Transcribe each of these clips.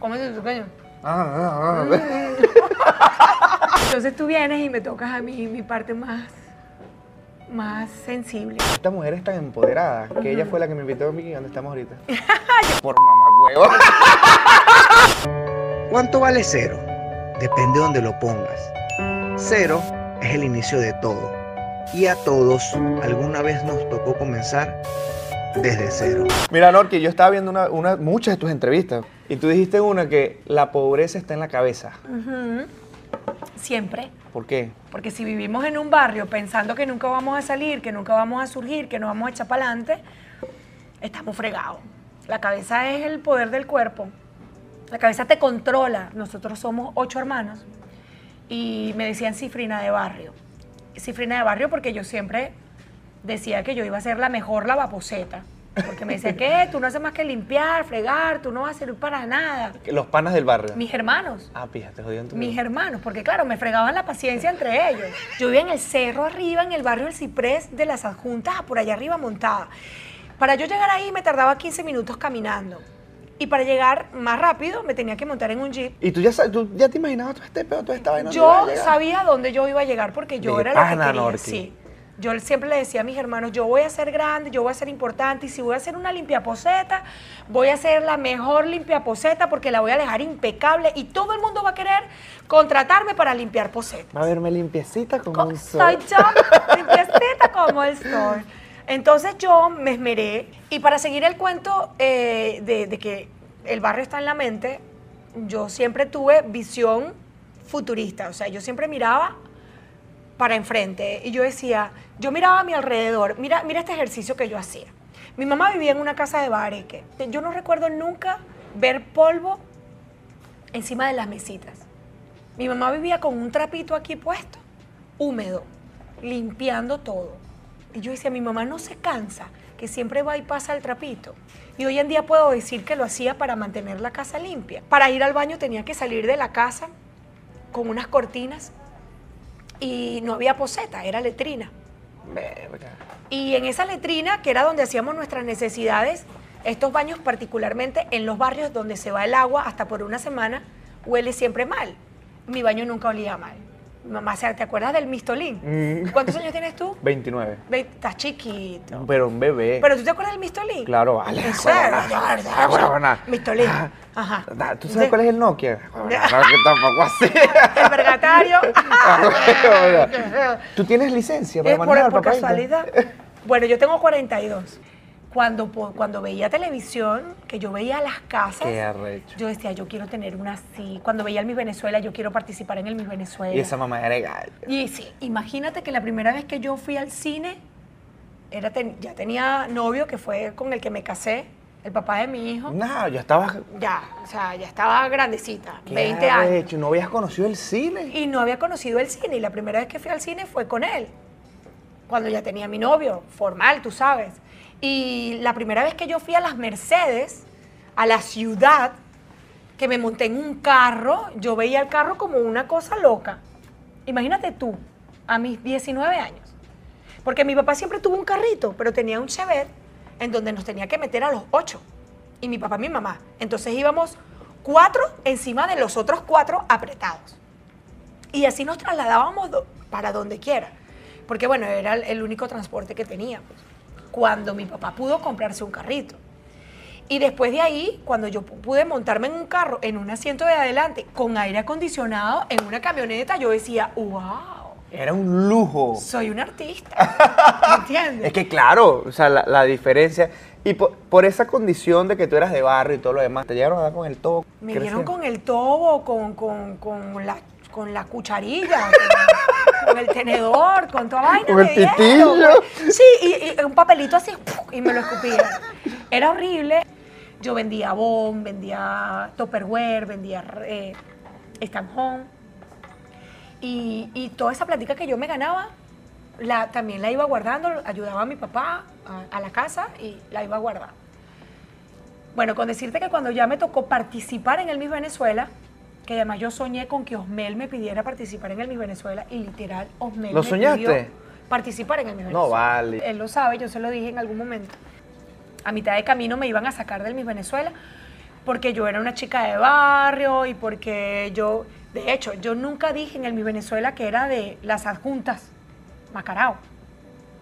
¿Cómo es tu pequeño? Ah, ah, ah. Entonces tú vienes y me tocas a mí mi parte más, más sensible. Esta mujer es tan empoderada que ella fue la que me invitó a mí donde estamos ahorita. Por mamá huevo. ¿Cuánto vale cero? Depende de donde lo pongas. Cero es el inicio de todo. Y a todos alguna vez nos tocó comenzar desde cero. Mira, Norki, yo estaba viendo una, una- muchas de tus entrevistas y tú dijiste una que la pobreza está en la cabeza. Siempre. ¿Por qué? Porque si vivimos en un barrio pensando que nunca vamos a salir, que nunca vamos a surgir, que no vamos a echar para adelante, estamos fregados. La cabeza es el poder del cuerpo. La cabeza te controla. Nosotros somos ocho hermanos. Y me decían cifrina de barrio. Cifrina de barrio porque yo siempre decía que yo iba a ser la mejor lavaposeta. Porque me decía, ¿qué? Tú no haces más que limpiar, fregar, tú no vas a servir para nada. Los panas del barrio. Mis hermanos. Ah, fíjate, jodían tu Mis hermanos, porque claro, me fregaban la paciencia entre ellos. Yo vivía en el cerro arriba, en el barrio del Ciprés de las Adjuntas, por allá arriba montada. Para yo llegar ahí me tardaba 15 minutos caminando. Y para llegar más rápido me tenía que montar en un jeep. ¿Y tú ya, tú ya te imaginabas todo este pedo, toda esta vaina? Yo sabía dónde yo iba a llegar porque yo De era lo que quería. Sí. Yo siempre le decía a mis hermanos, yo voy a ser grande, yo voy a ser importante y si voy a hacer una limpiaposeta, voy a ser la mejor limpiaposeta porque la voy a dejar impecable y todo el mundo va a querer contratarme para limpiar posetas. Va a verme limpiecita como Co- un sol. Soy yo, limpiecita como el sol. Entonces yo me esmeré y para seguir el cuento eh, de, de que el barrio está en la mente, yo siempre tuve visión futurista, o sea, yo siempre miraba para enfrente y yo decía, yo miraba a mi alrededor, mira, mira este ejercicio que yo hacía. Mi mamá vivía en una casa de bareque. Yo no recuerdo nunca ver polvo encima de las mesitas. Mi mamá vivía con un trapito aquí puesto, húmedo, limpiando todo. Y yo decía, mi mamá no se cansa, que siempre va y pasa el trapito. Y hoy en día puedo decir que lo hacía para mantener la casa limpia. Para ir al baño tenía que salir de la casa con unas cortinas y no había poseta, era letrina. Verga. Y en esa letrina, que era donde hacíamos nuestras necesidades, estos baños particularmente en los barrios donde se va el agua hasta por una semana, huele siempre mal. Mi baño nunca olía mal. Mamá, ¿te acuerdas del mistolín? Mm. ¿Cuántos años tienes tú? 29. Ve, Estás chiquito. Pero un bebé. ¿Pero tú te acuerdas del mistolín? Claro, vale. Ah. Mistolín. Ah, Ajá. da- ¿Tú sabes cuál es el Nokia? No, que tampoco así. El vergatario. ¿Tú tienes licencia para Eh, manejar, por casualidad. Bueno, yo tengo 42. Cuando, cuando veía televisión, que yo veía las casas, yo decía, yo quiero tener una así. Cuando veía el Miss Venezuela, yo quiero participar en el Miss Venezuela. Y esa mamá era gallo. Y sí, imagínate que la primera vez que yo fui al cine, era ten- ya tenía novio, que fue con el que me casé, el papá de mi hijo. No, yo estaba... Ya, o sea, ya estaba grandecita, Qué 20 años. arrecho, ¿No habías conocido el cine? Y no había conocido el cine. Y la primera vez que fui al cine fue con él. Cuando ya tenía mi novio, formal, tú sabes. Y la primera vez que yo fui a las Mercedes, a la ciudad, que me monté en un carro, yo veía el carro como una cosa loca. Imagínate tú, a mis 19 años. Porque mi papá siempre tuvo un carrito, pero tenía un Chevette en donde nos tenía que meter a los ocho. Y mi papá y mi mamá. Entonces íbamos cuatro encima de los otros cuatro apretados. Y así nos trasladábamos para donde quiera. Porque bueno, era el, único transporte que teníamos. Cuando mi papá pudo comprarse un carrito. Y después de ahí, cuando yo pu- pude montarme en un carro, en un asiento de adelante, con aire acondicionado, en una camioneta, yo decía, wow, Era un lujo. soy un artista. ¿Entiendes? Es que claro, o sea, la, la diferencia... Y por, por esa condición de que tú eras de barrio y todo lo demás, te llegaron a dar con el todo. Me dieron con el tobo, con, con, con la, con la cucharilla, con, con el tenedor, con toda vaina. Con el pitillo. pues. Sí, y, y un papelito así, y me lo escupía. Era horrible. Yo vendía Bon, vendía Tupperware, vendía eh, Stanhome. Y, y toda esa plática que yo me ganaba, la, también la iba guardando, ayudaba a mi papá a, a la casa y la iba guardando. Bueno, con decirte que cuando ya me tocó participar en el Miss Venezuela, que además yo soñé con que Osmel me pidiera participar en el Miss Venezuela y literal Osmel ¿Lo me soñaste? pidió participar en el Miss No Venezuela. vale. Él lo sabe, yo se lo dije en algún momento. A mitad de camino me iban a sacar del Miss Venezuela porque yo era una chica de barrio y porque yo, de hecho, yo nunca dije en el Mi Venezuela que era de las adjuntas Macarao.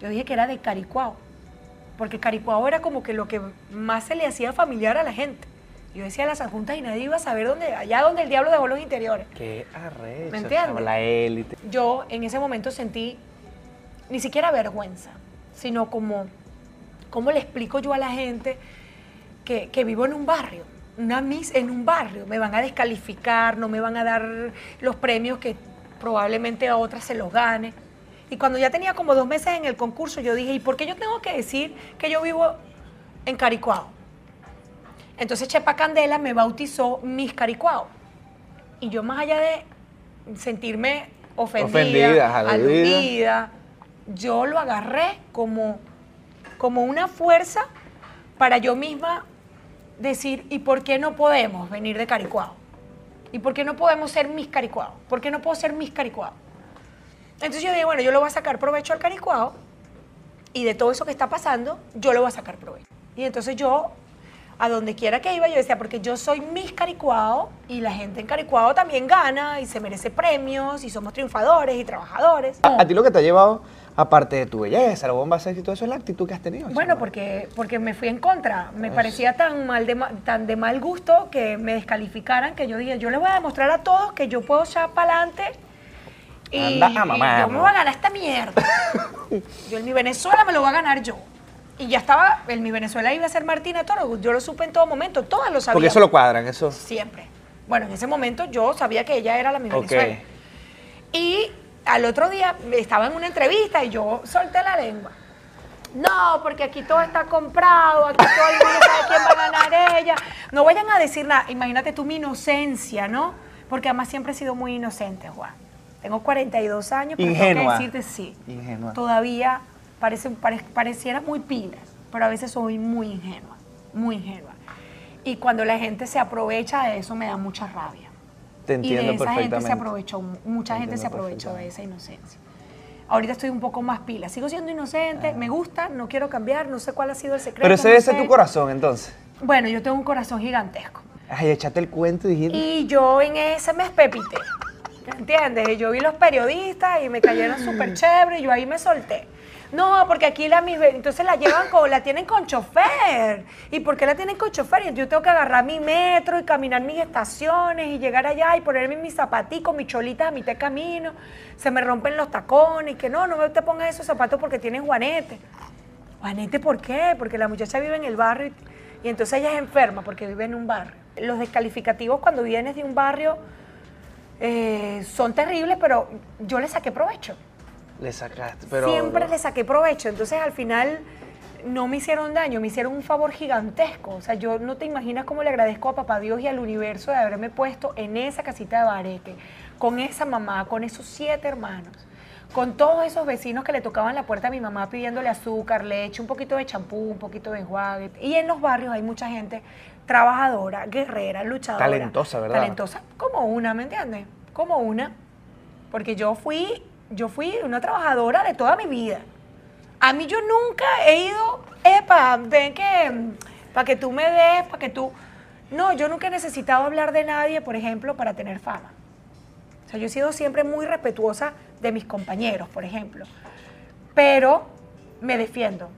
Yo dije que era de Caricuao, porque Caricuao era como que lo que más se le hacía familiar a la gente. Yo decía las adjuntas y nadie iba a saber dónde, allá donde el diablo dejó los interiores. Qué arrecho, ¿Me entiendes? La élite. Yo en ese momento sentí ni siquiera vergüenza, sino como, ¿cómo le explico yo a la gente que, que vivo en un barrio? Una Miss en un barrio, me van a descalificar, no me van a dar los premios que probablemente a otras se los gane. Y cuando ya tenía como dos meses en el concurso, yo dije, ¿y por qué yo tengo que decir que yo vivo en Caricuao? Entonces Chepa Candela me bautizó Miss Caricuao. Y yo más allá de sentirme ofendida, Ofendida, aludida. yo lo agarré como, como una fuerza para yo misma decir, ¿y por qué no podemos venir de Caricuao? ¿Y por qué no podemos ser Miss Caricuao? ¿Por qué no puedo ser Miss Caricuao? Entonces yo dije, bueno, yo lo voy a sacar provecho al Caricuao y de todo eso que está pasando, yo lo voy a sacar provecho. Y entonces yo, a donde quiera que iba, yo decía, porque yo soy Miss Caricuao y la gente en Caricuao también gana y se merece premios y somos triunfadores y trabajadores. A, a ti lo que te ha llevado, aparte de tu belleza, la bomba sexy y todo eso, es la actitud que has tenido. Bueno, porque, porque me fui en contra. Me parecía tan, mal de, tan de mal gusto que me descalificaran que yo dije, yo les voy a demostrar a todos que yo puedo echar para adelante y, Anda y yo me voy a ganar esta mierda. yo en mi Venezuela me lo voy a ganar yo. Y ya estaba, en mi Venezuela iba a ser Martina Toro. Yo lo supe en todo momento, todas lo sabían. Porque eso lo cuadran, eso. Siempre. Bueno, en ese momento yo sabía que ella era la mi. Venezuela. Y al otro día estaba en una entrevista y yo solté la lengua. No, porque aquí todo está comprado, aquí todo el mundo sabe quién va a ganar ella. No vayan a decir nada. Imagínate tú mi inocencia, ¿no? Porque además siempre he sido muy inocente, Juan. Tengo 42 años, pero tengo Ingenua. que decirte sí. Ingenua. Todavía parece, pare- pareciera muy pila, pero a veces soy muy ingenua, muy ingenua. Y cuando la gente se aprovecha de eso me da mucha rabia. Te Y entiendo de esa gente perfectamente. se aprovechó, mucha Te gente se aprovechó de esa inocencia. Ahorita estoy un poco más pila. Sigo siendo inocente, me gusta, no quiero cambiar, no sé cuál ha sido el secreto. Pero ese no sé. tu corazón, entonces. Bueno, yo tengo un corazón gigantesco. Ay, échate el cuento y dijiste. Y yo en ese me espepité. ¿Entiendes? Yo vi los periodistas y me cayeron súper chévere y yo ahí me solté. No, porque aquí la mis entonces la llevan con, la tienen con chofer. ¿Y por qué la tienen con chofer? Y yo tengo que agarrar mi metro y caminar mis estaciones y llegar allá y ponerme mis zapaticos, mis cholitas a mitad de camino. Se me rompen los tacones y que no, no me te pongas esos zapatos porque tienes juanete. Juanete, ¿por qué? Porque la muchacha vive en el barrio y, y entonces ella es enferma porque vive en un barrio. Los descalificativos cuando vienes de un barrio eh, son terribles, pero yo le saqué provecho. Le sacaste, pero. Siempre le saqué provecho. Entonces al final no me hicieron daño, me hicieron un favor gigantesco. O sea, yo no te imaginas cómo le agradezco a Papá Dios y al universo de haberme puesto en esa casita de bareque, con esa mamá, con esos siete hermanos, con todos esos vecinos que le tocaban la puerta a mi mamá pidiéndole azúcar, leche, un poquito de champú, un poquito de enjuague. Y en los barrios hay mucha gente trabajadora, guerrera, luchadora. Talentosa, ¿verdad? Talentosa, como una, ¿me entiendes? Como una. Porque yo fui, yo fui una trabajadora de toda mi vida. A mí yo nunca he ido, epa, ven que, para que tú me des, para que tú... No, yo nunca he necesitado hablar de nadie, por ejemplo, para tener fama. O sea, yo he sido siempre muy respetuosa de mis compañeros, por ejemplo. Pero me defiendo.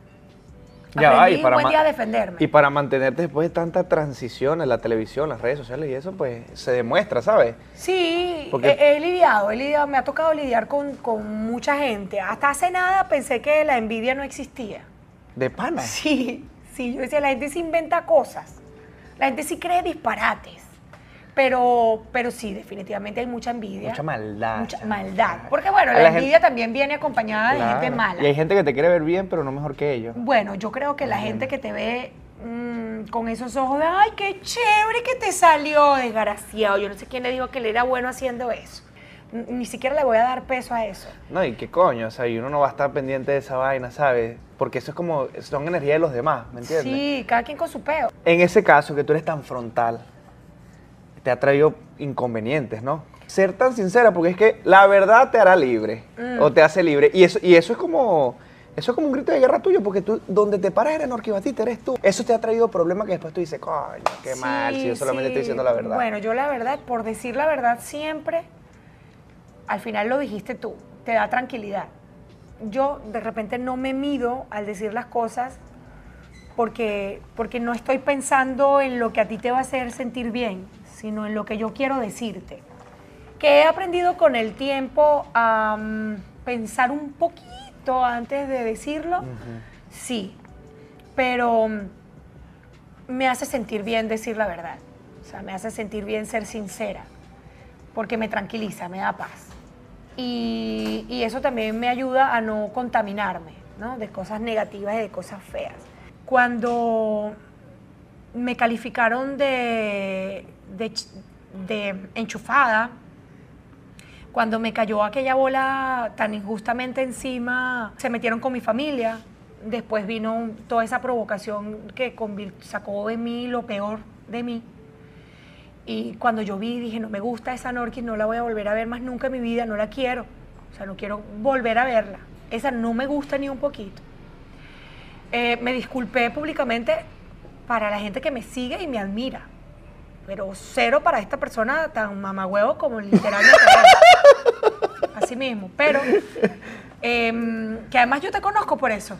Ya va, y para, buen ma- día a defenderme. y para mantenerte después de tanta transición en la televisión, las redes sociales y eso, pues se demuestra, ¿sabes? Sí, Porque- he, he lidiado, he lidiado, me ha tocado lidiar con, con mucha gente. Hasta hace nada pensé que la envidia no existía. De pana. Sí, sí, yo decía, la gente se inventa cosas. La gente sí cree disparates. Pero, pero sí, definitivamente hay mucha envidia. Mucha maldad. Mucha maldad. Porque bueno, la, gente- envidia también viene acompañada de gente mala. Y hay gente que te quiere ver bien, pero no mejor que ellos. Bueno, yo creo que la gente que te ve mm, con esos ojos de, ay, qué chévere que te salió, desgraciado. Yo no sé quién le dijo que él era bueno haciendo eso. Ni siquiera le voy a dar peso a eso. No, y qué coño, o sea, y uno no va a estar pendiente de esa vaina, ¿sabes? Porque eso es como, son energía de los demás, ¿me entiendes? Sí, cada quien con su peo. En ese caso, que tú eres tan frontal, te ha traído inconvenientes, ¿no? Ser tan sincera, porque es que la verdad te hará libre, Mm. o te hace libre. Y eso, y eso es como, Eso es como un grito de guerra tuyo, porque tú, donde te paras eres Norquibatita, eres tú. Eso te ha traído problemas que después tú dices, coño, qué mal, si yo solamente sí. estoy diciendo la verdad. Bueno, yo la verdad, por decir la verdad siempre, al final lo dijiste tú, te da tranquilidad. Yo de repente no me mido al decir las cosas porque, porque no estoy pensando en lo que a ti te va a hacer sentir bien, sino en lo que yo quiero decirte. Que he aprendido con el tiempo a mm, pensar un poquito antes de decirlo, sí, pero mm, me hace sentir bien decir la verdad. O sea, me hace sentir bien ser sincera, porque me tranquiliza, me da paz. Y, y eso también me ayuda a no contaminarme, ¿no? De cosas negativas y de cosas feas. Cuando me calificaron de, de, ch- de enchufada, cuando me cayó aquella bola tan injustamente encima, se metieron con mi familia. Después vino toda esa provocación que sacó de mí lo peor de mí. Y cuando yo vi, dije, no me gusta esa Norquis, no la voy a volver a ver más nunca en mi vida, no la quiero. O sea, no quiero volver a verla. Esa no me gusta ni un poquito. Eh, me disculpé públicamente para la gente que me sigue y me admira. Pero cero para esta persona tan mamagüevo como literalmente. Así mismo. Pero em, que además yo te conozco por eso.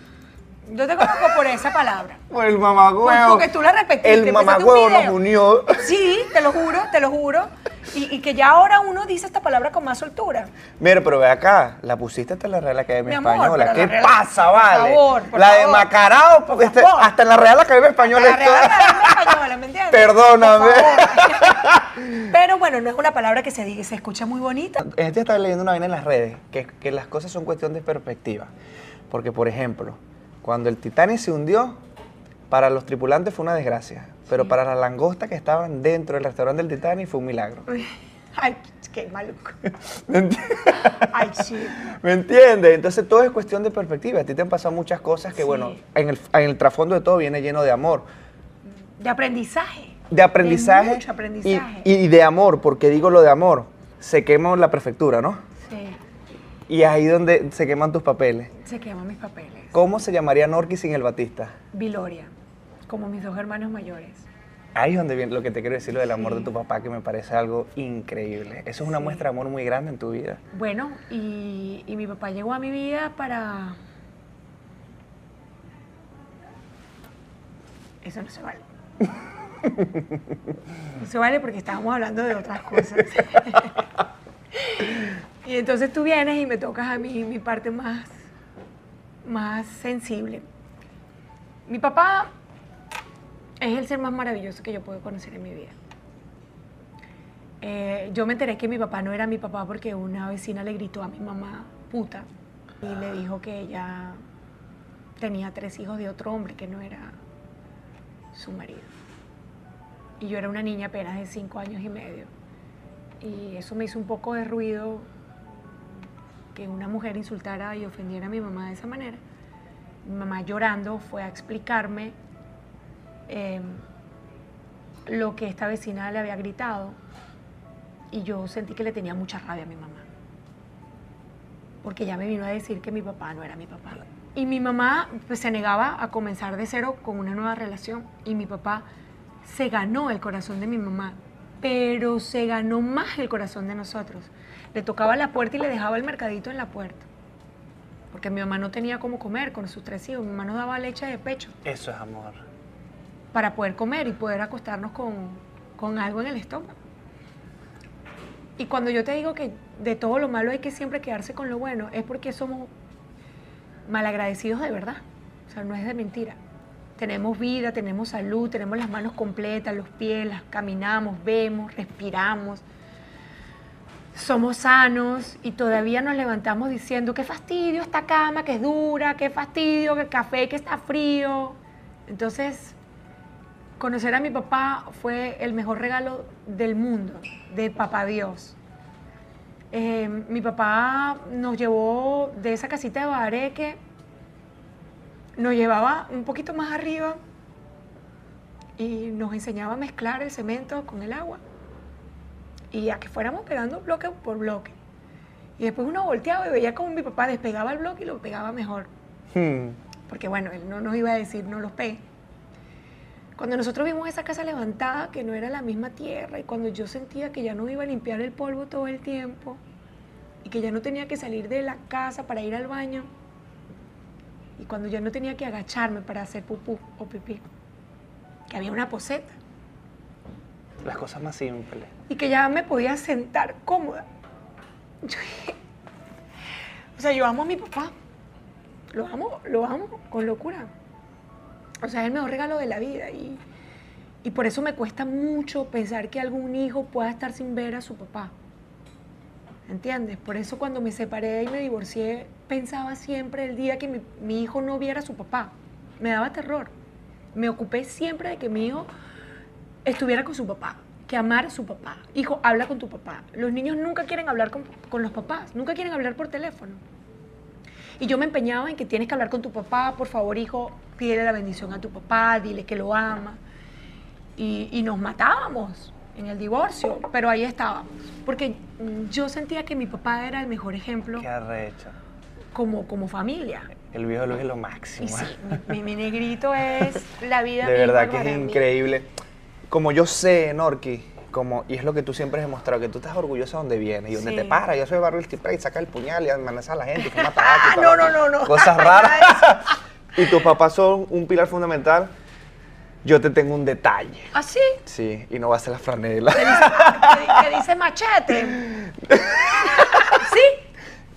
Yo te conozco por esa palabra. Por el mamagüevo. Porque tú la repetiste, El mamagüevo nos unió. Sí, te lo juro, te lo juro. Y, y que ya ahora uno dice esta palabra con más soltura. Mira, pero ve acá, la pusiste hasta en la Real Academia Mi amor, Española. ¿Qué Real- pasa, por vale? favor, por la de. Macarao, Por este- hasta en la Real Academia Española La Real está. Academia Española, ¿me entiendes? Perdóname. Por. Pero bueno, no es una palabra que se diga, se escucha muy bonita. Este estaba leyendo una vaina en las redes, que, que las cosas son cuestión de perspectiva. Porque, por ejemplo, cuando el Titanic se hundió, para los tripulantes fue una desgracia. Pero para las langostas que estaban dentro del restaurante del Titanic fue un milagro. Ay, qué maluco. ¿Me enti- Ay, sí. ¿Me entiendes? Entonces todo es cuestión de perspectiva. A ti te han pasado muchas cosas que, Sí. bueno, en el, en el trasfondo de todo viene lleno de amor. De aprendizaje. De aprendizaje. De mucho aprendizaje. Y, y de amor, porque digo lo de amor. Se quema la prefectura, ¿no? Sí, Y ahí donde se queman tus papeles. se queman mis papeles. ¿Cómo se llamaría Norqui sin el Batista? Viloria, como mis dos hermanos mayores. Ahí es donde viene lo que te quiero decir, lo del amor Sí. de tu papá, que me parece algo increíble. Eso es una Sí. muestra de amor muy grande en tu vida. Bueno, y, y mi papá llegó a mi vida para... Eso no se vale. No se vale porque estábamos hablando de otras cosas. y entonces tú vienes y me tocas a mí mi parte más, más sensible. Mi papá es el ser más maravilloso que yo puedo conocer en mi vida. Eh, yo me enteré que mi papá no era mi papá porque una vecina le gritó a mi mamá puta y le dijo que ella tenía tres hijos de otro hombre que no era su marido. Y yo era una niña apenas de cinco años y medio. Y eso me hizo un poco de ruido que una mujer insultara y ofendiera a mi mamá de esa manera. Mi mamá llorando fue a explicarme eh, lo que esta vecina le había gritado y yo sentí que le tenía mucha rabia a mi mamá. Porque ella me vino a decir que mi papá no era mi papá. Y mi mamá pues, se negaba a comenzar de cero con una nueva relación. Y mi papá se ganó el corazón de mi mamá, pero se ganó más el corazón de nosotros. Le tocaba la puerta y le dejaba el mercadito en la puerta. Porque mi mamá no tenía cómo comer con sus tres hijos. Mi mamá nos daba leche de pecho Eso es amor. para poder comer y poder acostarnos con, con algo en el estómago. Y cuando yo te digo que de todo lo malo hay que siempre quedarse con lo bueno, es porque somos malagradecidos de verdad. O sea, no es de mentira. Tenemos vida, tenemos salud, tenemos las manos completas, los pies, las caminamos, vemos, respiramos. Somos sanos y todavía nos levantamos diciendo qué fastidio esta cama que es dura, qué fastidio que el café que está frío. Entonces, conocer a mi papá fue el mejor regalo del mundo, de papá Dios. Eh, mi papá nos llevó de esa casita de Bareque, nos llevaba un poquito más arriba y nos enseñaba a mezclar el cemento con el agua y a que fuéramos pegando bloque por bloque. Y después uno volteaba y veía como mi papá despegaba el bloque y lo pegaba mejor. Hmm. porque bueno, él no nos iba a decir no los pegue. Cuando nosotros vimos esa casa levantada, que no era la misma tierra, y cuando yo sentía que ya no iba a limpiar el polvo todo el tiempo, y que ya no tenía que salir de la casa para ir al baño, y cuando ya no tenía que agacharme para hacer pupú o pipí, que había una poseta, Las cosas más simples. y que ya me podía sentar cómoda. Yo o sea, yo amo a mi papá. Lo amo, lo amo con locura. O sea, es el mejor regalo de la vida. Y, y por eso me cuesta mucho pensar que algún hijo pueda estar sin ver a su papá. ¿Entiendes? Por eso cuando me separé y me divorcié, pensaba siempre el día que mi, mi hijo no viera a su papá. Me daba terror. Me ocupé siempre de que mi hijo estuviera con su papá, que amara a su papá. Hijo, habla con tu papá. Los niños nunca quieren hablar con, con los papás, nunca quieren hablar por teléfono. Y yo me empeñaba en que tienes que hablar con tu papá, por favor, hijo, pídele la bendición a tu papá, dile que lo ama. Y, y nos matábamos en el divorcio, pero ahí estábamos. Porque yo sentía que mi papá era el mejor ejemplo Qué arrecho. como, como familia. El viejo Luis es lo máximo. Y sí, mi, mi negrito es la vida De misma verdad que es increíble. Como yo sé, Norki, como, y es lo que tú siempre has demostrado, que tú estás orgullosa de donde vienes y donde Sí. te paras. Yo soy barrio El y saca el puñal y amenaza a la gente y fuma tabaco Ah, no, no, no, no. Cosas raras. y tus papás son un pilar fundamental. Yo te tengo un detalle. ¿Ah, sí? Sí, y no va a ser la franela. que dice, que dice machete. ¿Sí?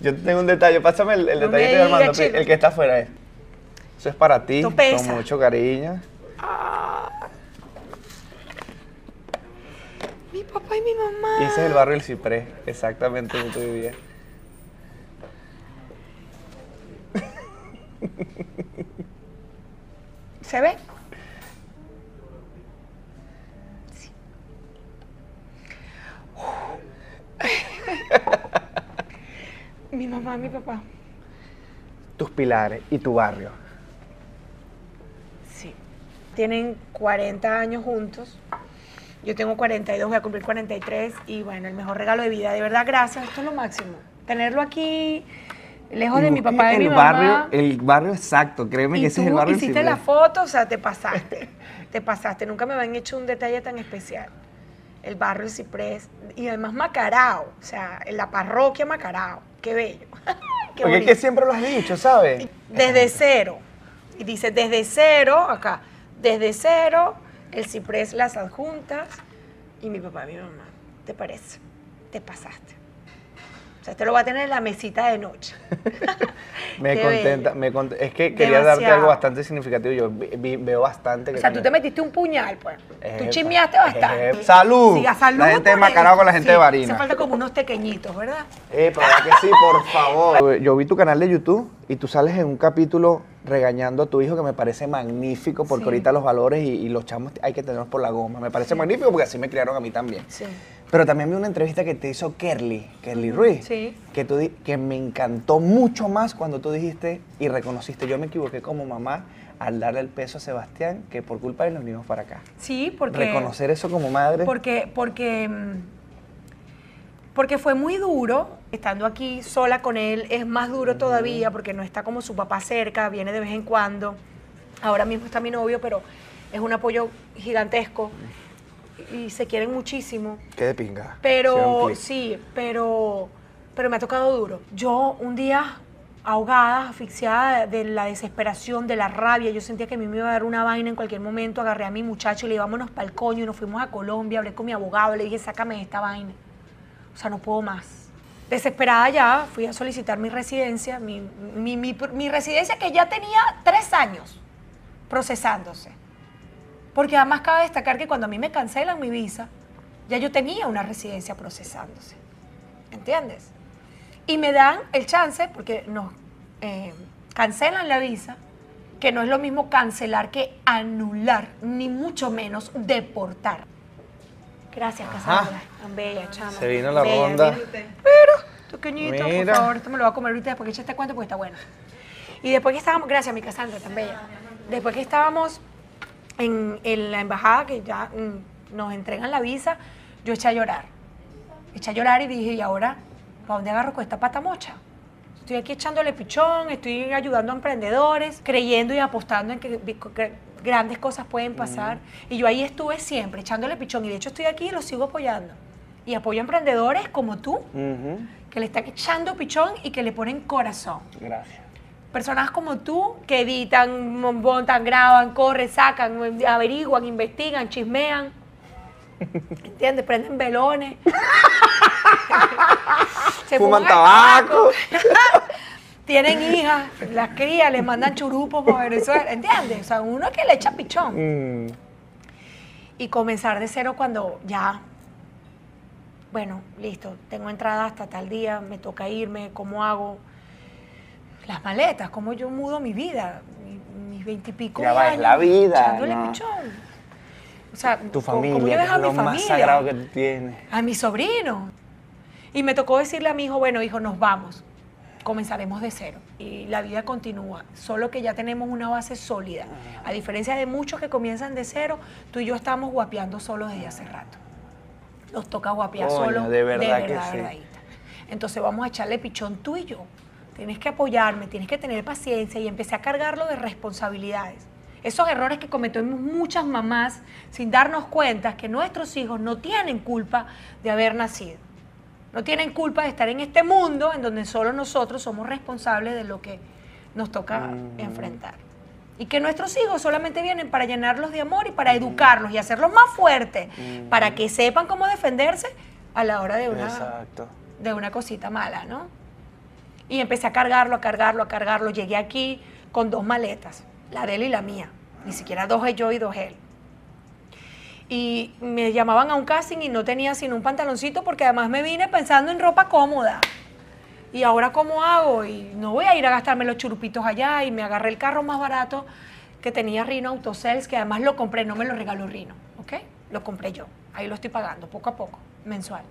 Yo te tengo un detalle. Pásame el, el No detallito de Armando, el que está afuera. Eso es para ti, con mucho cariño. Mi papá y mi mamá. Y ese es el barrio El Ciprés, exactamente donde tú vivías. ¿Se ve? Sí. mi mamá, mi papá. Tus pilares y tu barrio. Sí. Tienen 40 años juntos. Yo tengo 42, voy a cumplir 43 y bueno, el mejor regalo de vida. De verdad, gracias. Esto es lo máximo. Tenerlo aquí, lejos de mi papá y el mi barrio, mamá. El barrio exacto, créeme y que ese es el barrio hiciste la foto, o sea, te pasaste. te pasaste. Nunca me habían hecho un detalle tan especial. El barrio Ciprés. Y además Macarao. O sea, en la parroquia Macarao. Qué bello. Qué Porque es que siempre lo has dicho, ¿sabes? Desde cero. Y dice, desde cero, acá, desde cero, el ciprés, las adjuntas y mi papá y mi mamá. ¿Te parece? Te pasaste. Sea, te lo va a tener en la mesita de noche. Me Qué contenta, me cont- es que quería darte algo bastante significativo. Yo vi- vi- veo bastante que O sea, tú te metiste un puñal, pues. Tú Epa, chismeaste bastante. epa. ¡Salud! Siga, salud. La gente de Macarao con la gente Sí, de Barinas. Hace falta como unos pequeñitos, ¿verdad? Eh, pero ¿verdad que sí, por favor. Yo vi tu canal de YouTube y tú sales en un capítulo regañando a tu hijo que me parece magnífico porque Sí. ahorita los valores y, y los chamos hay que tenerlos por la goma. Me parece magnífico porque así me criaron a mí también. Sí. Pero también vi una entrevista que te hizo Kerly, Kerly Ruiz, Sí. que, tú, que me encantó mucho más cuando tú dijiste y reconociste, yo me equivoqué como mamá al darle el peso a Sebastián, que por culpa de los niños para acá. Sí, porque... Reconocer eso como madre. Porque, porque, mm, porque fue muy duro, estando aquí sola con él, es más duro todavía porque no está como su papá cerca, viene de vez en cuando. Ahora mismo está mi novio, pero es un apoyo gigantesco y se quieren muchísimo. Qué de pinga. Pero sí, pero, pero me ha tocado duro. Yo un día ahogada, asfixiada de la desesperación, de la rabia, yo sentía que a mí me iba a dar una vaina en cualquier momento, agarré a mi muchacho y le íbamos para el coño y nos fuimos a Colombia, hablé con mi abogado, le dije, sácame de esta vaina. O sea, no puedo más. Desesperada ya, fui a solicitar mi residencia, mi, mi, mi- mi residencia que ya tenía tres años procesándose. Porque además cabe destacar que cuando a mí me cancelan mi visa, ya yo tenía una residencia procesándose. ¿Entiendes? Y me dan el chance, porque nos eh, cancelan la visa, que no es lo mismo cancelar que anular, ni mucho menos deportar. Gracias, Cassandra. Tan bella, chama. Se vino la Bella, ronda. mira. Pero, pequeñito, por Mira. favor, esto me lo voy a comer ahorita después que eche este cuento porque está bueno. Y después que estábamos, gracias, mi Cassandra, tan bella. Después que estábamos en, en la embajada, que ya mm, nos entregan la visa, yo eché a llorar. Eché a llorar y dije, ¿y ahora para dónde agarro con esta pata mocha? Estoy aquí echándole pichón, estoy ayudando a emprendedores, creyendo y apostando en que, que grandes cosas pueden pasar. Y yo ahí estuve siempre echándole pichón. Y de hecho estoy aquí y lo sigo apoyando. Y apoyo a emprendedores como tú, que le están echando pichón y que le ponen corazón. Gracias. Personas como tú que editan, montan, graban, corren, sacan, averiguan, investigan, chismean. ¿Entiendes? Prenden velones. Se Fuman tabaco. Tienen hijas, las crías, les mandan churupos para Venezuela. ¿Entiendes? O sea, uno que le echa pichón. Mm, Y comenzar de cero cuando ya, bueno, listo, tengo entrada hasta tal día, me toca irme, ¿cómo hago? Las maletas, ¿cómo yo mudo mi vida? Mi- Mis veintipico Ya de va, es años, la vida, echándole ¿no? pichón. O sea, tu ¿cómo- familia, ¿cómo yo que dejo a lo mi más familia? sagrado que tú tienes. a mi sobrino. Y me tocó decirle a mi hijo, bueno, hijo, nos vamos. Comenzaremos de cero. Y la vida continúa. Solo que ya tenemos una base sólida. A diferencia de muchos que comienzan de cero, tú y yo estamos guapeando solo desde hace rato. Nos toca guapear Coño, solo. de verdad que sí. verdadita. Entonces vamos a echarle pichón tú y yo. Tienes que apoyarme, tienes que tener paciencia y empecé a cargarlo de responsabilidades. Esos errores que cometemos muchas mamás sin darnos cuenta que nuestros hijos no tienen culpa de haber nacido. No tienen culpa de estar en este mundo en donde solo nosotros somos responsables de lo que nos toca Mm. enfrentar. Y que nuestros hijos solamente vienen para llenarlos de amor y para educarlos y hacerlos más fuertes, para que sepan cómo defenderse a la hora de una, Exacto. de una cosita mala, ¿no? Y empecé a cargarlo, a cargarlo, a cargarlo. Llegué aquí con dos maletas, la de él y la mía. Ni siquiera dos yo y dos él. Y me llamaban a un casting y no tenía sino un pantaloncito porque además me vine pensando en ropa cómoda. Y ahora cómo hago? Y no voy a ir a gastarme los churupitos allá y me agarré el carro más barato que tenía Rino Autosales, que además lo compré, no me lo regaló Rino, ¿ok? Lo compré yo. Ahí lo estoy pagando poco a poco, mensual.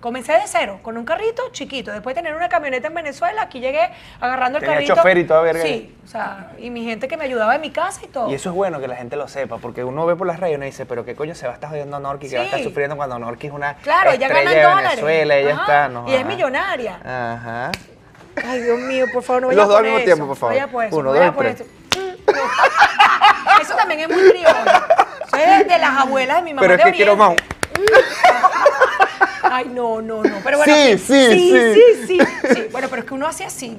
Comencé de cero, con un carrito chiquito. Después de tener una camioneta en Venezuela, aquí llegué agarrando el Tenía carrito. chofer y toda verga. Sí, o sea, y mi gente que me ayudaba en mi casa y todo. Y eso es bueno que la gente lo sepa, porque uno ve por las redes y uno dice, pero qué coño se va a estar jodiendo a Norki, que va a estar sufriendo cuando Norki es una Claro, ella gana en de dólares. Venezuela, ella Ajá, está, no Y es millonaria. Ajá. Ay, Dios mío, por favor, no vaya Los dos al mismo tiempo, por favor. No vaya por eso, Uno, no dos vaya por tres. eso. También es muy criollo. Eso es de las abuelas de mi mamá Pero es de que quiero más. Ay, no, no, no. Pero bueno, Sí, sí, sí, sí, sí. sí, sí, sí. Bueno, pero es que uno hace así.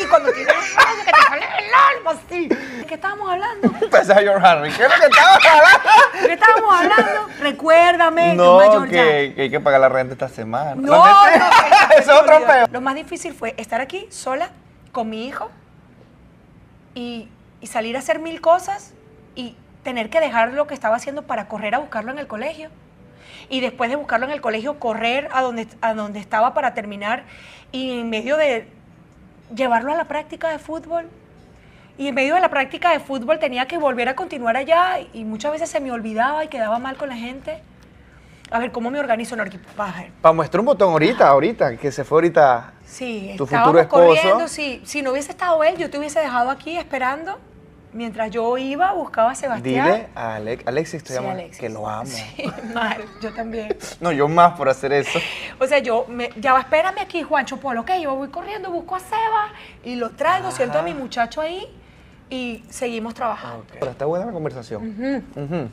Y cuando tiene el que te sale el alma así. ¿De qué estábamos hablando? George Harry. ¿Qué es lo que estaba hablando? ¿De qué estábamos hablando? Recuérdame. No, que, que hay que pagar la renta esta semana. No, no, Eso es otro peo. Lo más difícil fue estar aquí sola con mi hijo y, y salir a hacer mil cosas y tener que dejar lo que estaba haciendo para correr a buscarlo en el colegio. Y después de buscarlo en el colegio, correr a donde, a donde estaba para terminar y en medio de llevarlo a la práctica de fútbol. Y en medio de la práctica de fútbol tenía que volver a continuar allá y muchas veces se me olvidaba y quedaba mal con la gente. A ver, ¿cómo me organizo en Orquipaje? Para muestrar un botón ahorita, ahorita, que se fue ahorita. Sí, Tu futuro esposo. corriendo. Sí, si no hubiese estado él, yo te hubiese dejado aquí esperando mientras yo iba, buscaba a Sebastián. Dile a Alex, Alexis, te Sí, Alexis. que lo amo. Sí, mal, yo también. No, yo más por hacer eso. O sea, yo, me, ya va, espérame aquí, Juancho Polo, ok, yo voy corriendo, busco a Seba y lo traigo, siento a mi muchacho ahí y seguimos trabajando. Pero está buena la conversación. Ujú.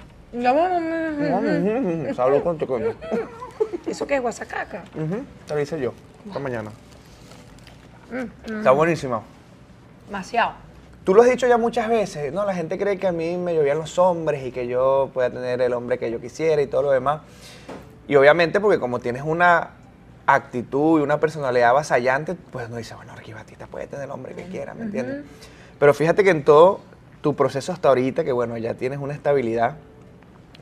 Salud con tu coño. ¿Eso qué es guasacaca? Ujú. Te lo hice yo. Esta mañana. Mm, Está buenísimo. Demasiado. Tú lo has dicho ya muchas veces, ¿no? La gente cree que a mí me llovían los hombres y que yo pueda tener el hombre que yo quisiera y todo lo demás. Y obviamente porque como tienes una actitud y una personalidad avasallante, pues uno dice, bueno, Ricky Batista puede tener el hombre que quiera, ¿me entiendes? Pero fíjate que en todo tu proceso hasta ahorita, que bueno, ya tienes una estabilidad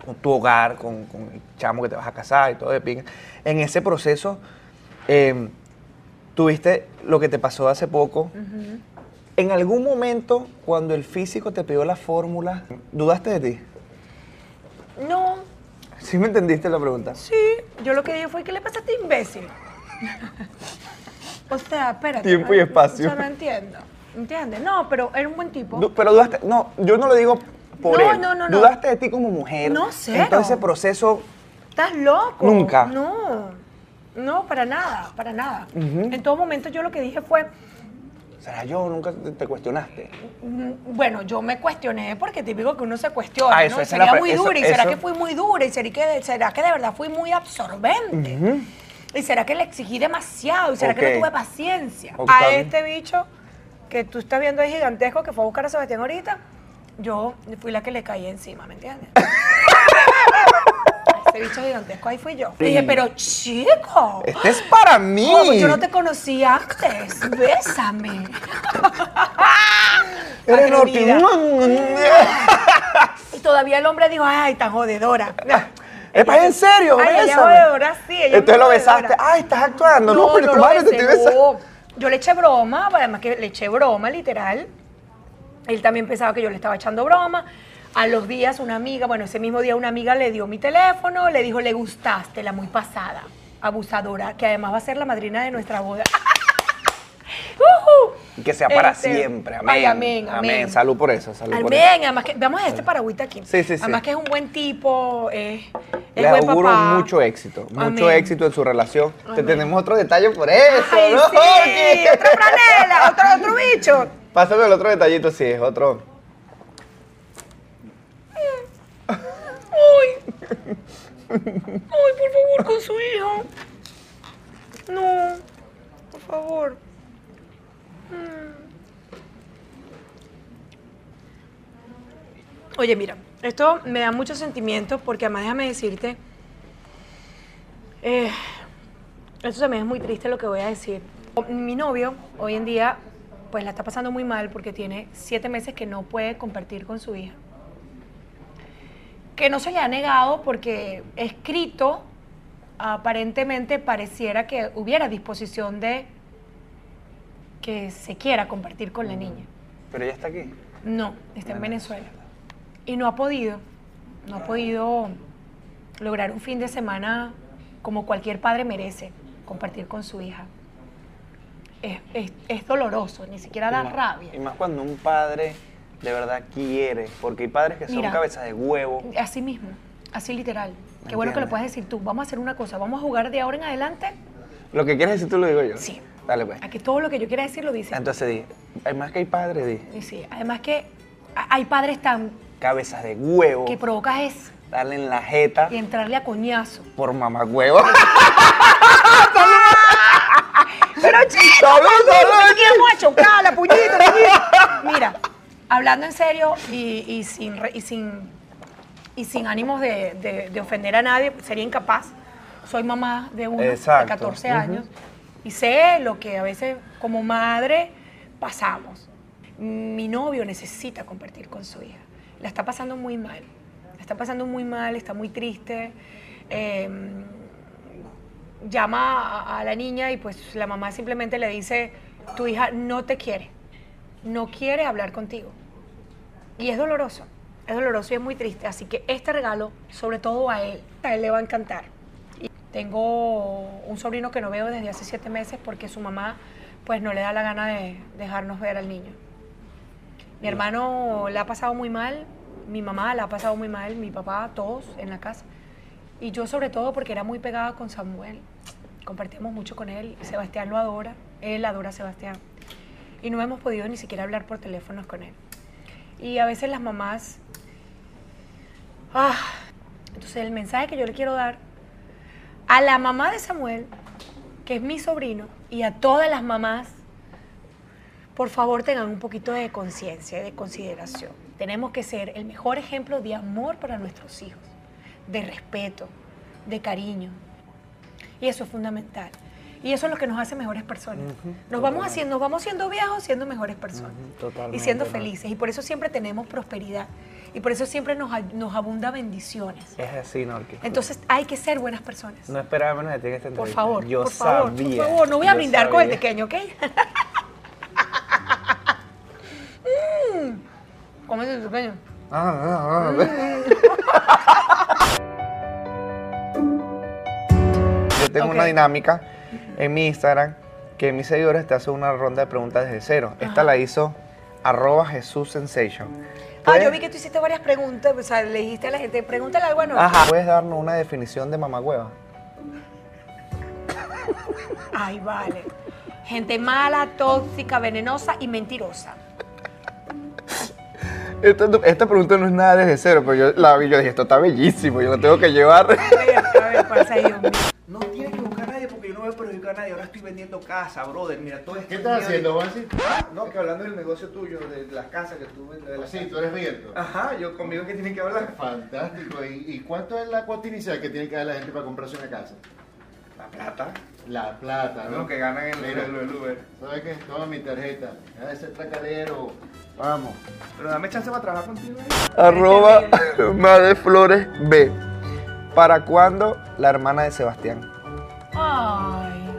con tu hogar, con, con el chamo que te vas a casar y todo de pinga, en ese proceso eh, tuviste lo que te pasó hace poco, ¿En algún momento, cuando el físico te pidió la fórmula, dudaste de ti? No, ¿Sí me entendiste la pregunta? sí, yo lo que dije fue, ¿qué le pasa a este imbécil? o sea, espérate. Tiempo y espacio. O sea, no entiendo. ¿Entiendes? No, pero era un buen tipo. Du- pero dudaste, no, yo no lo digo por No, él. no, no, no. Dudaste de ti como mujer. No, En cero. todo ese proceso, ¿Estás loco? Nunca. No, no, para nada, para nada. En todo momento yo lo que dije fue, ¿Será yo? ¿Nunca te, te cuestionaste? Mm, Bueno, yo me cuestioné porque típico que uno se cuestiona, Ah, eso, ¿no? es la Sería muy eso- dura, y será que fui muy dura, y será que, será que de verdad fui muy absorbente, y será que le exigí demasiado, y será que no tuve paciencia. A este bicho que tú estás viendo ahí gigantesco que fue a buscar a Sebastián ahorita, yo fui la que le caí encima, ¿me entiendes? Ese bicho gigantesco, ahí fui yo. Sí. Dije, pero chico, Este es para mí. yo no te conocía antes, bésame. Eres Y todavía el hombre dijo, ay, tan jodedora. Epa, ¿en serio? Ay, ella es jodedora, sí. Ella es Entonces lo besaste. Ay, estás actuando. No, pero tu lo madre te besando. no. Yo le eché broma, además que le eché broma, literal. Él también pensaba que yo le estaba echando broma. A los días una amiga, bueno, ese mismo día una amiga le dio mi teléfono, le dijo, le gustaste, la muy pasada, abusadora, que además va a ser la madrina de nuestra boda. Ujú. Y que sea para Este, siempre. Amén. ay, amén, amén. Salud por eso. Salud por Amén, además que, vamos a este paragüita aquí. Sí, sí, sí. Además que es un buen tipo, es, es Le buen auguro papá. mucho éxito, mucho Amén. éxito en su relación. Te Amén. tenemos otro detalle por eso, Ay, ¿no? sí, otra franela, otro, otro bicho. Pásame el otro detallito, sí, es otro. Ay. Ay, por favor, con su hijo. No, por favor. Oye, mira, esto me da mucho sentimiento porque además déjame decirte, eh, esto también es muy triste lo que voy a decir. Mi novio hoy en día pues la está pasando muy mal porque tiene siete meses que no puede compartir con su hija que no se le ha negado porque escrito aparentemente pareciera que hubiera disposición de que se quiera compartir con la niña. Pero ella está aquí. No, está en Venezuela. Y no ha podido, no ha podido lograr un fin de semana como cualquier padre merece, compartir con su hija. Es, es- es doloroso, ni siquiera da más- rabia. Y más cuando un padre de verdad quiere, porque hay padres que son Mira. cabezas de huevo. Así mismo, así literal. Qué bueno que lo puedes decir tú. Vamos a hacer una cosa, vamos a jugar de ahora en adelante. Lo que quieres decir tú lo digo yo. Sí. Dale pues. Aquí todo lo que yo quiera decir lo dice. Entonces di, además que hay padres, di, Y sí, además que hay padres tan cabezas de huevo, que provocas es darle en la jeta y entrarle a coñazo. por mamá huevo. Pero chico, ¡Salud, salud, aquí vamos a chocar, la puñita, puñita. Mira, hablando en serio y, y sin, y sin, y sin ánimos de, de- de ofender a nadie, sería incapaz. Soy mamá de uno Exacto. de 14 Ujú. años y sé lo que a veces como madre pasamos. Mi novio necesita compartir con su hija. La está pasando muy mal. La está pasando muy mal, está muy triste. Eh, llama a la niña y pues la mamá simplemente le dice, tu hija no te quiere, no quiere hablar contigo. Y es doloroso, es doloroso y es muy triste. Así que este regalo, sobre todo a él, a él le va a encantar. Y tengo un sobrino que no veo desde hace siete meses porque su mamá pues no le da la gana de dejarnos ver al niño. Mi hermano la ha pasado muy mal, mi mamá la ha pasado muy mal, mi papá, todos en la casa. Y yo sobre todo porque era muy pegada con Samuel. Compartíamos mucho con él. Sebastián lo adora, él adora a Sebastián. Y no hemos podido ni siquiera hablar por teléfonos con él. Y a veces las mamás... Ah, entonces el mensaje que yo le quiero dar a la mamá de Samuel, que es mi sobrino, y a todas las mamás por favor tengan un poquito de conciencia de consideración. Tenemos que ser el mejor ejemplo de amor para nuestros hijos, de respeto, de cariño. Y eso es fundamental. Y eso es lo que nos hace mejores personas. nos, vamos haciendo, nos vamos siendo viejos siendo mejores personas. Ujú, totalmente, y siendo felices. Y por eso siempre tenemos prosperidad. Y por eso siempre nos, nos abunda bendiciones. Es así, Norque. Entonces hay que ser buenas personas. no esperaba menos de ti en esta Por entrevista. favor, yo por favor, sabía, por favor. No voy a brindar con el sabía. pequeño, ¿ok? mm. Cómete el pequeño. Ah, ah, ah. Yo tengo Ok. una dinámica en mi Instagram que mis seguidores te hacen una ronda de preguntas desde cero. Esta la hizo arroba Jesús Sensation. Ah, yo vi que tú hiciste varias preguntas, o sea, le dijiste a la gente, pregúntale algo a. Ajá. ¿Puedes darnos una definición de mamagüeva? Ay, vale. Gente mala, tóxica, venenosa y mentirosa. Esta, esta pregunta no es nada desde cero, pero yo la vi, yo dije, esto está bellísimo, yo lo tengo que llevar. A ver, a ver, pasa, Dios mío. No tienes que perjudicar a nadie. Ahora estoy vendiendo casa, brother. Mira, todo esto. ¿Qué es estás haciendo, Juansi? Ah, no, que hablando del negocio tuyo, de las casas que tú vendes. de las Sí, tú eres realtor. Ajá, yo conmigo que tienen que hablar. Fantástico. ¿Y, y cuánto es la cuota inicial que tiene que dar la gente para comprarse una casa? La plata. La plata, ¿no? Lo que ganan en el, Mira. el- el Uber. ¿Sabes qué? Toma mi tarjeta. Deja de ser tracalero. Vamos. Pero dame chance para trabajar contigo. Arroba Madre Flores B. ¿Para cuándo la hermana de Sebastián? Ay,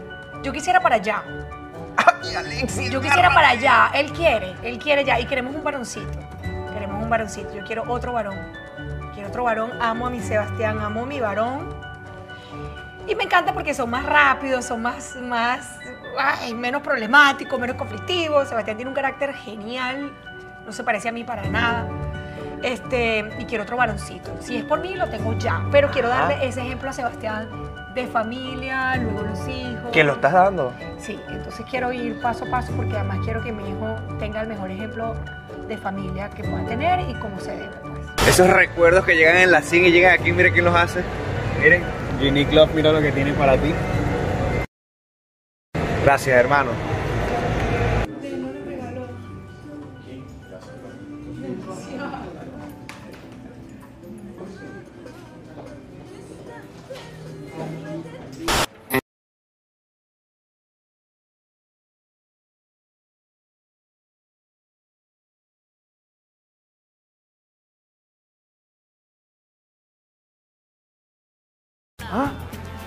yo quisiera para allá. Ay, Alexis. Yo quisiera para allá. Él quiere, él quiere ya. Y queremos un varoncito. Queremos un varoncito. Yo quiero otro varón. Quiero otro varón. Amo a mi Sebastián, amo a mi varón. Y me encanta porque son más rápidos, son más, más, ay, menos problemáticos, menos conflictivos. Sebastián tiene un carácter genial. No se parece a mí para nada. Este, y quiero otro varoncito. Si es por mí, lo tengo ya. Pero quiero Ajá. darle ese ejemplo a Sebastián de familia, luego los hijos. ¿Que lo estás dando? Sí, entonces quiero ir paso a paso porque además quiero que mi hijo tenga el mejor ejemplo de familia que pueda tener y como se debe, pues. Esos recuerdos que llegan en la CIN y llegan aquí, miren quién los hace. Miren. Ginny Club, mira lo que tiene para ti. Gracias, hermano.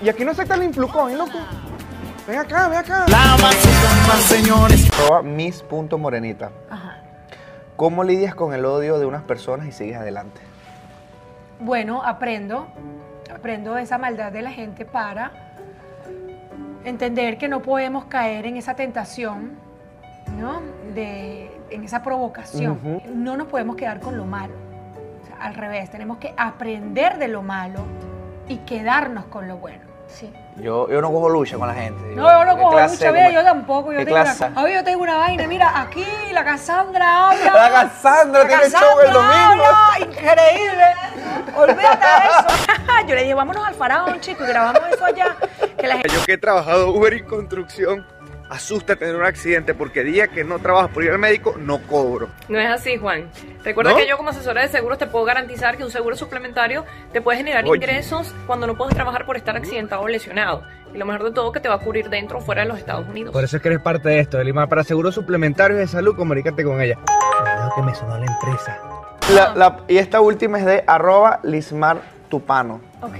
Y aquí no acepta el Influcoin, loco. Ven acá, ven acá. La más más señores. Arroba Miss.morenita. Ajá. ¿Cómo lidias con el odio de unas personas y sigues adelante? Bueno, aprendo, aprendo esa maldad de la gente para entender que no podemos caer en esa tentación, ¿no? De, en esa provocación. No nos podemos quedar con lo malo. O sea, al revés, tenemos que aprender de lo malo y quedarnos con lo bueno. Sí. Yo, yo no cojo lucha con la gente. No, yo no ¿qué cojo clase lucha, mira, como- yo tampoco. Yo ¿Qué tengo, una, a ver, yo tengo una vaina, mira, aquí la Cassandra habla. La Cassandra tiene show el domingo. habla, increíble. Olvídate de eso. yo le dije, vámonos al faraón, chico, y grabamos eso allá. Que la gente... Yo que he trabajado Uber y construcción, asusta tener un accidente porque día que no trabajo por ir al médico, no cobro. No es así, Juan. Recuerda ¿No? que yo como asesora de seguros te puedo garantizar que un seguro suplementario te puede generar Oye. ingresos cuando no puedes trabajar por estar accidentado o lesionado. Y lo mejor de todo que te va a cubrir dentro o fuera de los Estados Unidos. Por eso es que eres parte de esto, de Lima. Para seguros suplementarios de salud, comunícate con ella. Cuidado que me sonó la empresa. La- la- y esta última es de arroba Lismar Tupano. Ok.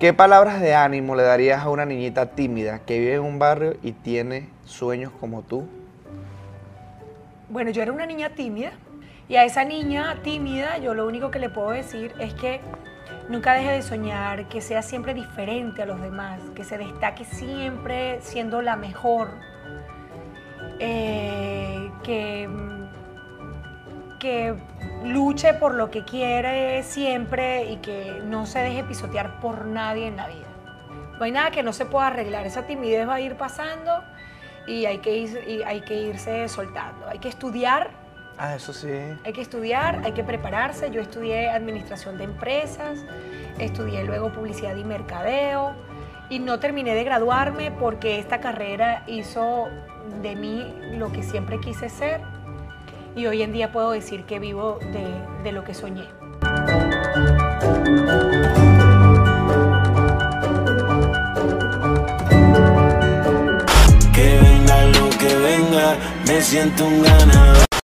¿Qué palabras de ánimo le darías a una niñita tímida que vive en un barrio y tiene sueños como tú? Bueno, yo era una niña tímida y a esa niña tímida yo lo único que le puedo decir es que nunca deje de soñar, que sea siempre diferente a los demás, que se destaque siempre siendo la mejor, eh, que, que luche por lo que quiere siempre y que no se deje pisotear por nadie en la vida. No hay nada que no se pueda arreglar, esa timidez va a ir pasando y hay que, ir- y hay que irse soltando. Hay que estudiar, Ah, eso sí. hay que estudiar, hay que prepararse. Yo estudié administración de empresas, estudié luego publicidad y mercadeo y no terminé de graduarme porque esta carrera hizo de mí lo que siempre quise ser y hoy en día puedo decir que vivo de, de lo que soñé. Que venga lo que venga, me siento un ganador.